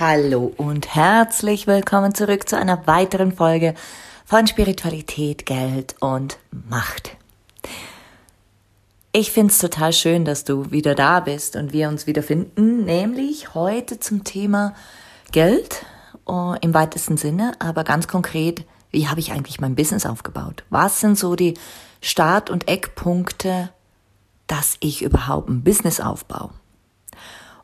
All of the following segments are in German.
Hallo und herzlich willkommen zurück zu einer weiteren Folge von Spiritualität, Geld und Macht. Ich finde es total schön, dass du wieder da bist und wir uns wieder finden, nämlich heute zum Thema Geld uh, im weitesten Sinne, aber ganz konkret, wie habe ich eigentlich mein Business aufgebaut? Was sind so die Start- und Eckpunkte, dass ich überhaupt ein Business aufbaue?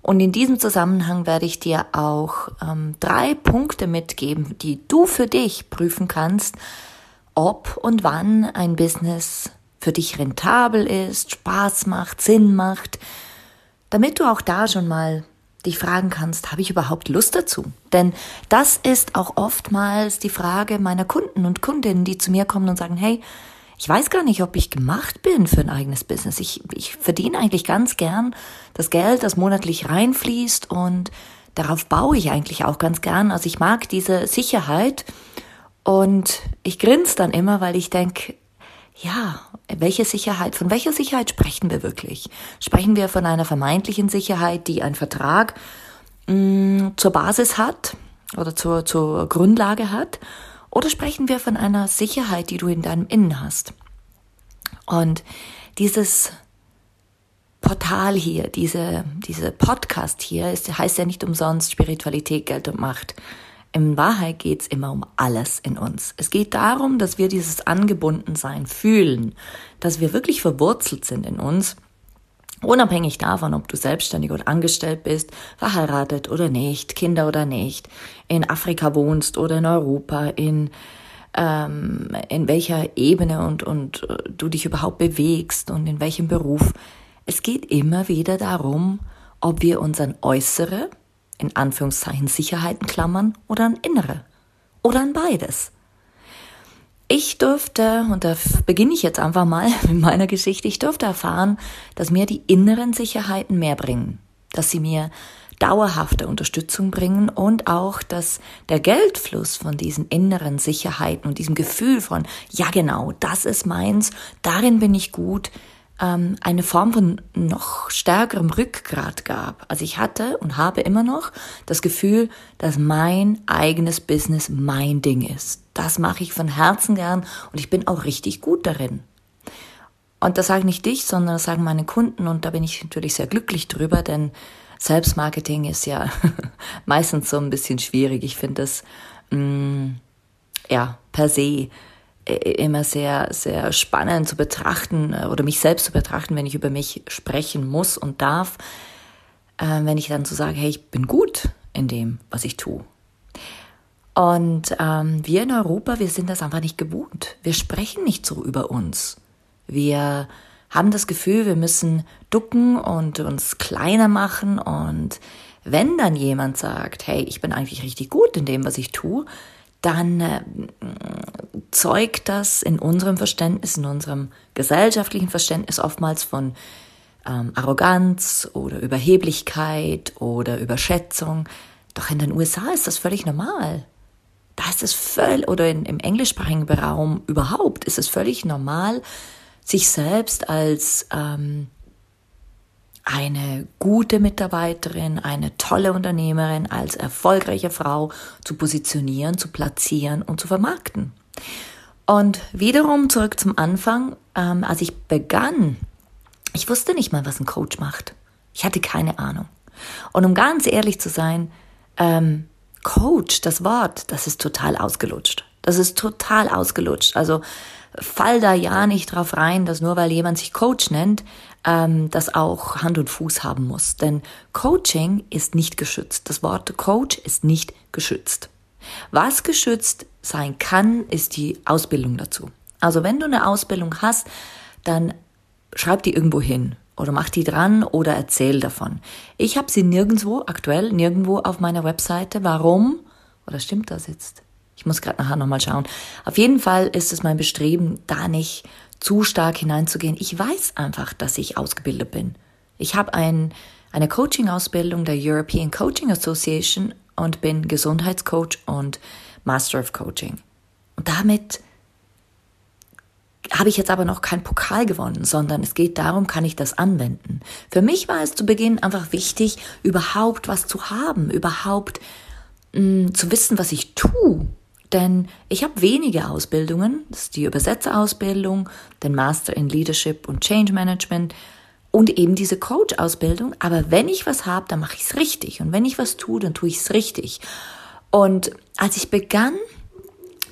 Und in diesem Zusammenhang werde ich dir auch ähm, drei Punkte mitgeben, die du für dich prüfen kannst, ob und wann ein Business für dich rentabel ist, Spaß macht, Sinn macht, damit du auch da schon mal dich fragen kannst, habe ich überhaupt Lust dazu? Denn das ist auch oftmals die Frage meiner Kunden und Kundinnen, die zu mir kommen und sagen, hey, ich weiß gar nicht, ob ich gemacht bin für ein eigenes Business. Ich, ich verdiene eigentlich ganz gern das Geld, das monatlich reinfließt und darauf baue ich eigentlich auch ganz gern. Also ich mag diese Sicherheit und ich grinse dann immer, weil ich denke, ja, welche Sicherheit, von welcher Sicherheit sprechen wir wirklich? Sprechen wir von einer vermeintlichen Sicherheit, die ein Vertrag mh, mm, zur Basis hat oder zur, zur Grundlage hat? Oder sprechen wir von einer Sicherheit, die du in deinem Innen hast? Und dieses Portal hier, diese, diese Podcast hier, ist, heißt ja nicht umsonst Spiritualität, Geld und Macht. In Wahrheit geht's immer um alles in uns. Es geht darum, dass wir dieses Angebundensein fühlen, dass wir wirklich verwurzelt sind in uns Unabhängig davon, ob du selbstständig oder angestellt bist, verheiratet oder nicht, Kinder oder nicht, in Afrika wohnst oder in Europa, in, ähm, in welcher Ebene und, und äh, du dich überhaupt bewegst und in welchem Beruf. Es geht immer wieder darum, ob wir uns an äußere, in Anführungszeichen Sicherheiten klammern oder an innere oder an beides. Ich durfte, und da beginne ich jetzt einfach mal mit meiner Geschichte, ich durfte erfahren, dass mir die inneren Sicherheiten mehr bringen, dass sie mir dauerhafte Unterstützung bringen und auch, dass der Geldfluss von diesen inneren Sicherheiten und diesem Gefühl von, ja genau, das ist meins, darin bin ich gut, ähm, eine Form von noch stärkerem Rückgrat gab. Also ich hatte und habe immer noch das Gefühl, dass mein eigenes Business mein Ding ist. Das mache ich von Herzen gern und ich bin auch richtig gut darin. Und das sage ich nicht dich, sondern das sagen meine Kunden und da bin ich natürlich sehr glücklich drüber, denn Selbstmarketing ist ja meistens so ein bisschen schwierig. Ich finde das mh, mm, ja per se immer sehr, sehr spannend zu betrachten äh, oder mich selbst zu betrachten, wenn ich über mich sprechen muss und darf, äh, wenn ich dann so sage, hey, ich bin gut in dem, was ich tue. Und ähm, wir in Europa, wir sind das einfach nicht gewohnt. Wir sprechen nicht so über uns. Wir haben das Gefühl, wir müssen ducken und uns kleiner machen. Und wenn dann jemand sagt, hey, ich bin eigentlich richtig gut in dem, was ich tue, dann äh, zeugt das in unserem Verständnis, in unserem gesellschaftlichen Verständnis oftmals von ähm, Arroganz oder Überheblichkeit oder Überschätzung. Doch in den USA ist das völlig normal. Da ist es völlig, oder in, im englischsprachigen Raum überhaupt, ist es völlig normal, sich selbst als ähm, eine gute Mitarbeiterin, eine tolle Unternehmerin, als erfolgreiche Frau zu positionieren, zu platzieren und zu vermarkten. Und wiederum zurück zum Anfang, ähm, als ich begann, ich wusste nicht mal, was ein Coach macht. Ich hatte keine Ahnung. Und um ganz ehrlich zu sein, ähm, Coach, das Wort, das ist total ausgelutscht. Das ist total ausgelutscht. Also fall da ja nicht drauf rein, dass nur weil jemand sich Coach nennt, ähm, das auch Hand und Fuß haben muss. Denn Coaching ist nicht geschützt. Das Wort Coach ist nicht geschützt. Was geschützt sein kann, ist die Ausbildung dazu. Also wenn du eine Ausbildung hast, dann schreib die irgendwo hin oder mach die dran oder erzähl davon. Ich habe sie nirgendwo, aktuell nirgendwo auf meiner Webseite. Warum? Oder stimmt das jetzt? Ich muss gerade nachher nochmal schauen. Auf jeden Fall ist es mein Bestreben, da nicht zu stark hineinzugehen. Ich weiß einfach, dass ich ausgebildet bin. Ich habe ein, eine Coaching-Ausbildung der European Coaching Association und bin Gesundheitscoach und Master of Coaching. Und damit habe ich jetzt aber noch keinen Pokal gewonnen, sondern es geht darum, kann ich das anwenden. Für mich war es zu Beginn einfach wichtig, überhaupt was zu haben, überhaupt mh, mm, zu wissen, was ich tue denn ich habe wenige Ausbildungen, das ist die Übersetzerausbildung, den Master in Leadership und Change Management und eben diese Coach-Ausbildung. Aber wenn ich was habe, dann mache ich es richtig. Und wenn ich was tue, dann tue ich es richtig. Und als ich begann,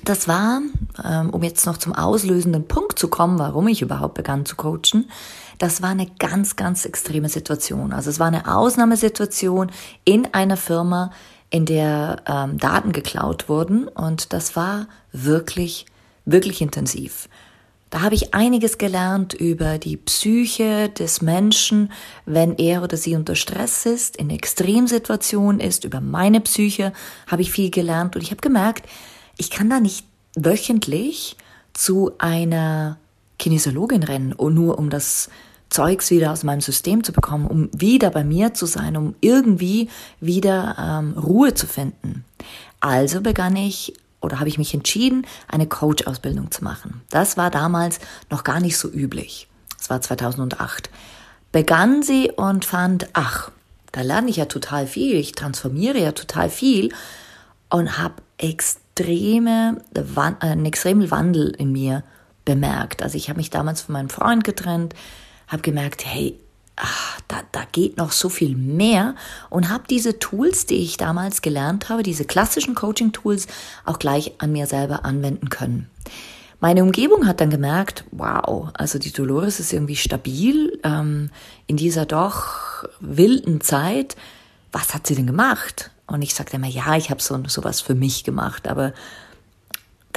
das war, ähm, um jetzt noch zum auslösenden Punkt zu kommen, warum ich überhaupt begann zu coachen, das war eine ganz, ganz extreme Situation. Also es war eine Ausnahmesituation in einer Firma, in der ähm, Daten geklaut wurden und das war wirklich, wirklich intensiv. Da habe ich einiges gelernt über die Psyche des Menschen, wenn er oder sie unter Stress ist, in Extremsituationen ist, über meine Psyche habe ich viel gelernt und ich habe gemerkt, ich kann da nicht wöchentlich zu einer Kinesiologin rennen, nur um das Zeugs wieder aus meinem System zu bekommen, um wieder bei mir zu sein, um irgendwie wieder ähm, Ruhe zu finden. Also begann ich oder habe ich mich entschieden, eine Coach-Ausbildung zu machen. Das war damals noch gar nicht so üblich. Das war 2008. Begann sie und fand, ach, da lerne ich ja total viel, ich transformiere ja total viel und habe extreme, einen extremen Wandel in mir bemerkt. Also ich habe mich damals von meinem Freund getrennt, habe gemerkt, hey, ach, da, da geht noch so viel mehr und habe diese Tools, die ich damals gelernt habe, diese klassischen Coaching-Tools, auch gleich an mir selber anwenden können. Meine Umgebung hat dann gemerkt, wow, also die Dolores ist irgendwie stabil ähm, in dieser doch wilden Zeit. Was hat sie denn gemacht? Und ich sagte immer, ja, ich habe so sowas für mich gemacht, aber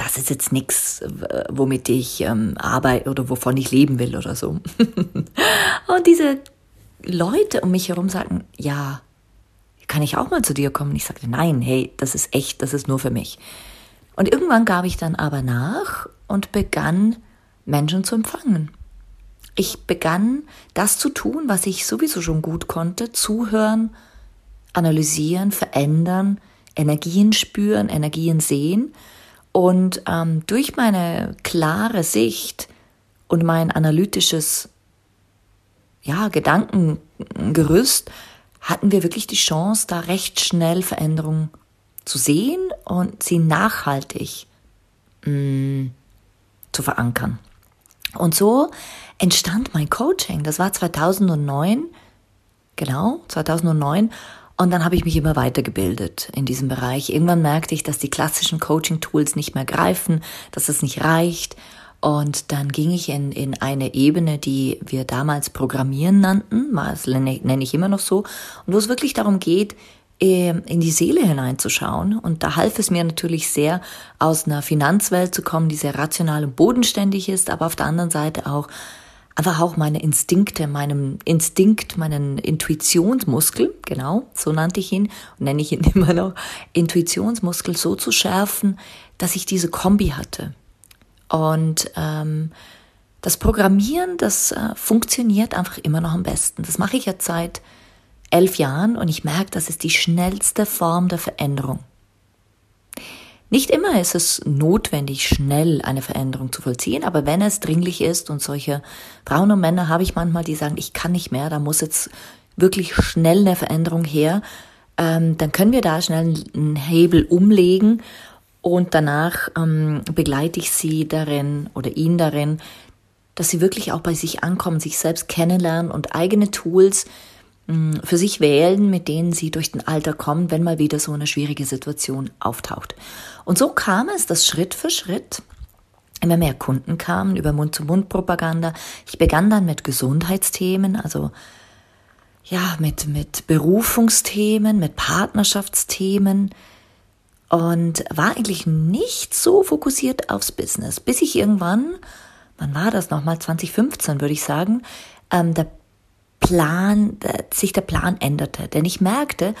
das ist jetzt nichts, womit ich ähm, arbeite oder wovon ich leben will oder so. und diese Leute um mich herum sagten, ja, kann ich auch mal zu dir kommen? Ich sagte, nein, hey, das ist echt, das ist nur für mich. Und irgendwann gab ich dann aber nach und begann Menschen zu empfangen. Ich begann das zu tun, was ich sowieso schon gut konnte, zuhören, analysieren, verändern, Energien spüren, Energien sehen und ähm, durch meine klare Sicht und mein analytisches ja, Gedankengerüst hatten wir wirklich die Chance, da recht schnell Veränderungen zu sehen und sie nachhaltig mh, mm, zu verankern. Und so entstand mein Coaching. Das war 2009, genau, 2009. Und dann habe ich mich immer weitergebildet in diesem Bereich. Irgendwann merkte ich, dass die klassischen Coaching-Tools nicht mehr greifen, dass es nicht reicht. Und dann ging ich in, in eine Ebene, die wir damals Programmieren nannten, das nenne ich immer noch so, und wo es wirklich darum geht, ähm, in die Seele hineinzuschauen. Und da half es mir natürlich sehr, aus einer Finanzwelt zu kommen, die sehr rational und bodenständig ist, aber auf der anderen Seite auch einfach auch meine Instinkte, meinem Instinkt, meinen Intuitionsmuskel, genau, so nannte ich ihn nenne ich ihn immer noch, Intuitionsmuskel so zu schärfen, dass ich diese Kombi hatte. Und ähm, das Programmieren, das äh, funktioniert einfach immer noch am besten. Das mache ich ja seit elf Jahren und ich merke, das ist die schnellste Form der Veränderung. Nicht immer ist es notwendig, schnell eine Veränderung zu vollziehen, aber wenn es dringlich ist und solche Frauen und Männer habe ich manchmal, die sagen, ich kann nicht mehr, da muss jetzt wirklich schnell eine Veränderung her, ähm, dann können wir da schnell einen Hebel umlegen und danach ähm, begleite ich sie darin oder ihn darin, dass sie wirklich auch bei sich ankommen, sich selbst kennenlernen und eigene Tools für sich wählen, mit denen sie durch den Alter kommen, wenn mal wieder so eine schwierige Situation auftaucht. Und so kam es, dass Schritt für Schritt immer mehr Kunden kamen über Mund-zu-Mund-Propaganda. Ich begann dann mit Gesundheitsthemen, also ja, mit, mit Berufungsthemen, mit Partnerschaftsthemen und war eigentlich nicht so fokussiert aufs Business, bis ich irgendwann, wann war das nochmal, 2015 würde ich sagen, ähm, der Plan, sich der Plan änderte. Denn ich merkte,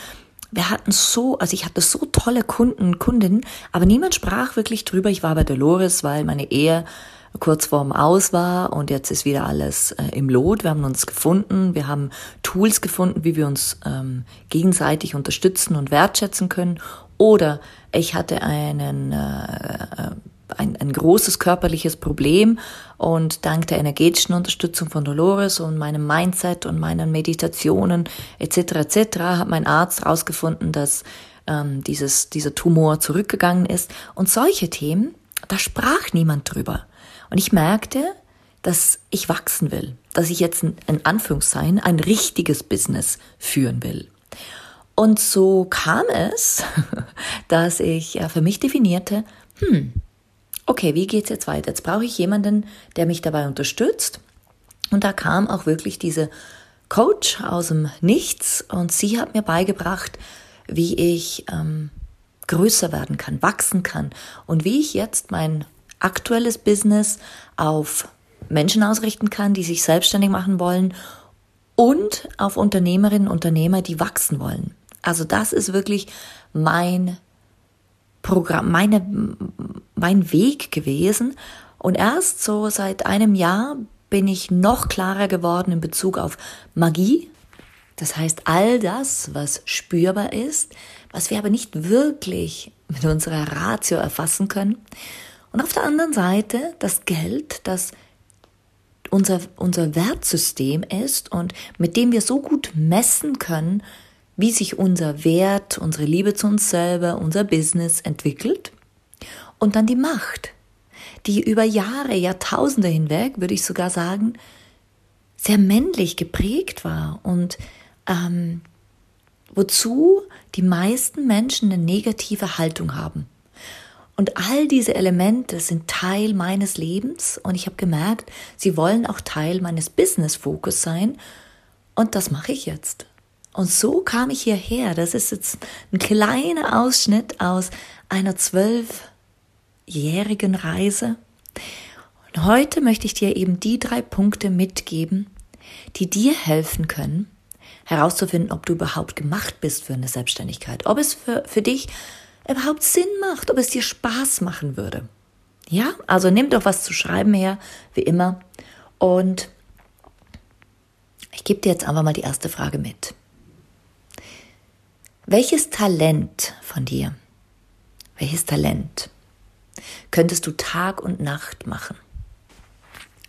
wir hatten so, also ich hatte so tolle Kunden, Kundinnen, aber niemand sprach wirklich drüber. Ich war bei Dolores, weil meine Ehe kurz vorm Aus war und jetzt ist wieder alles äh, im Lot. Wir haben uns gefunden, wir haben Tools gefunden, wie wir uns ähm, gegenseitig unterstützen und wertschätzen können. Oder ich hatte einen äh, äh ein, ein großes körperliches Problem und dank der energetischen Unterstützung von Dolores und meinem Mindset und meinen Meditationen etc. etc. hat mein Arzt herausgefunden, dass ähm, dieses, dieser Tumor zurückgegangen ist. Und solche Themen, da sprach niemand drüber. Und ich merkte, dass ich wachsen will, dass ich jetzt in, in Anführungszeichen ein richtiges Business führen will. Und so kam es, dass ich für mich definierte, hm, okay, wie geht's jetzt weiter? Jetzt brauche ich jemanden, der mich dabei unterstützt. Und da kam auch wirklich diese Coach aus dem Nichts und sie hat mir beigebracht, wie ich ähm, größer werden kann, wachsen kann und wie ich jetzt mein aktuelles Business auf Menschen ausrichten kann, die sich selbstständig machen wollen und auf Unternehmerinnen und Unternehmer, die wachsen wollen. Also das ist wirklich mein Programm, meine, mein Weg gewesen. Und erst so seit einem Jahr bin ich noch klarer geworden in Bezug auf Magie. Das heißt, all das, was spürbar ist, was wir aber nicht wirklich mit unserer Ratio erfassen können. Und auf der anderen Seite das Geld, das unser, unser Wertsystem ist und mit dem wir so gut messen können, wie sich unser Wert, unsere Liebe zu uns selber, unser Business entwickelt. Und dann die Macht, die über Jahre, Jahrtausende hinweg, würde ich sogar sagen, sehr männlich geprägt war und ähm, wozu die meisten Menschen eine negative Haltung haben. Und all diese Elemente sind Teil meines Lebens und ich habe gemerkt, sie wollen auch Teil meines Business-Fokus sein und das mache ich jetzt. Und so kam ich hierher. Das ist jetzt ein kleiner Ausschnitt aus einer zwölfjährigen Reise. Und heute möchte ich dir eben die drei Punkte mitgeben, die dir helfen können, herauszufinden, ob du überhaupt gemacht bist für eine Selbstständigkeit, ob es für, für dich überhaupt Sinn macht, ob es dir Spaß machen würde. Ja, also nimm doch was zu schreiben her, wie immer. Und ich gebe dir jetzt einfach mal die erste Frage mit. Welches Talent von dir, welches Talent könntest du Tag und Nacht machen?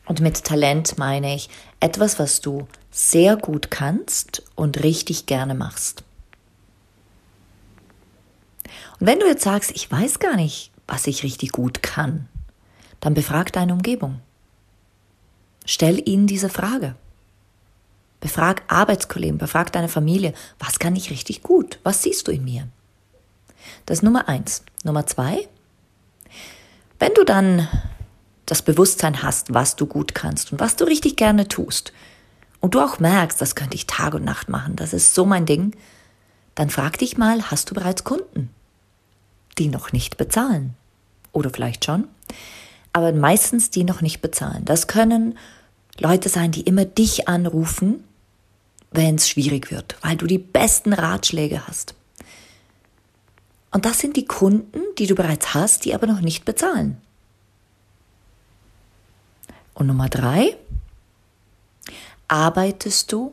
Und mit Talent meine ich etwas, was du sehr gut kannst und richtig gerne machst. Und wenn du jetzt sagst, ich weiß gar nicht, was ich richtig gut kann, dann befrag deine Umgebung. Stell ihnen diese Frage. Befrag Arbeitskollegen, befrag deine Familie. Was kann ich richtig gut? Was siehst du in mir? Das ist Nummer eins. Nummer zwei. Wenn du dann das Bewusstsein hast, was du gut kannst und was du richtig gerne tust, und du auch merkst, das könnte ich Tag und Nacht machen, das ist so mein Ding, dann frag dich mal, hast du bereits Kunden, die noch nicht bezahlen? Oder vielleicht schon, aber meistens die noch nicht bezahlen. Das können Leute sein, die immer dich anrufen wenn es schwierig wird, weil du die besten Ratschläge hast. Und das sind die Kunden, die du bereits hast, die aber noch nicht bezahlen. Und Nummer drei, arbeitest du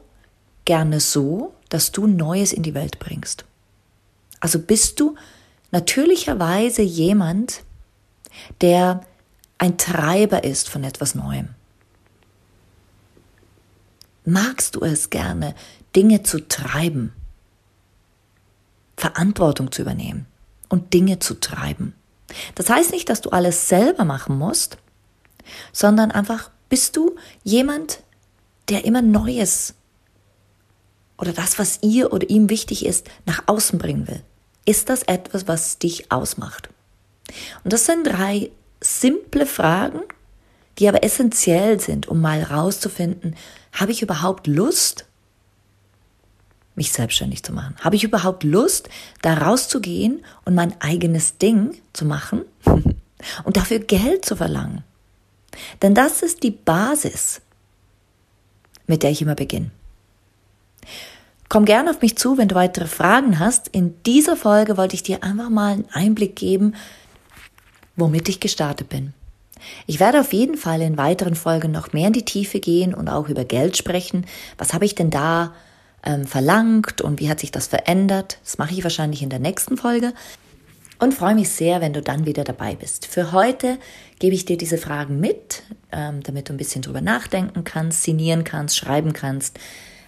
gerne so, dass du Neues in die Welt bringst. Also bist du natürlicherweise jemand, der ein Treiber ist von etwas Neuem magst du es gerne, Dinge zu treiben, Verantwortung zu übernehmen und Dinge zu treiben. Das heißt nicht, dass du alles selber machen musst, sondern einfach bist du jemand, der immer Neues oder das, was ihr oder ihm wichtig ist, nach außen bringen will? Ist das etwas, was dich ausmacht? Und das sind drei simple Fragen, die aber essentiell sind, um mal rauszufinden, habe ich überhaupt Lust, mich selbstständig zu machen? Habe ich überhaupt Lust, da rauszugehen und mein eigenes Ding zu machen und dafür Geld zu verlangen? Denn das ist die Basis, mit der ich immer beginne. Komm gerne auf mich zu, wenn du weitere Fragen hast. In dieser Folge wollte ich dir einfach mal einen Einblick geben, womit ich gestartet bin. Ich werde auf jeden Fall in weiteren Folgen noch mehr in die Tiefe gehen und auch über Geld sprechen. Was habe ich denn da ähm, verlangt und wie hat sich das verändert? Das mache ich wahrscheinlich in der nächsten Folge und freue mich sehr, wenn du dann wieder dabei bist. Für heute gebe ich dir diese Fragen mit, ähm, damit du ein bisschen drüber nachdenken kannst, sinnieren kannst, schreiben kannst,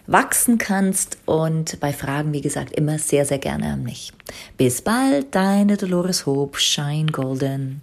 wachsen kannst und bei Fragen, wie gesagt, immer sehr, sehr gerne an mich. Bis bald, deine Dolores Hope, Shine Golden.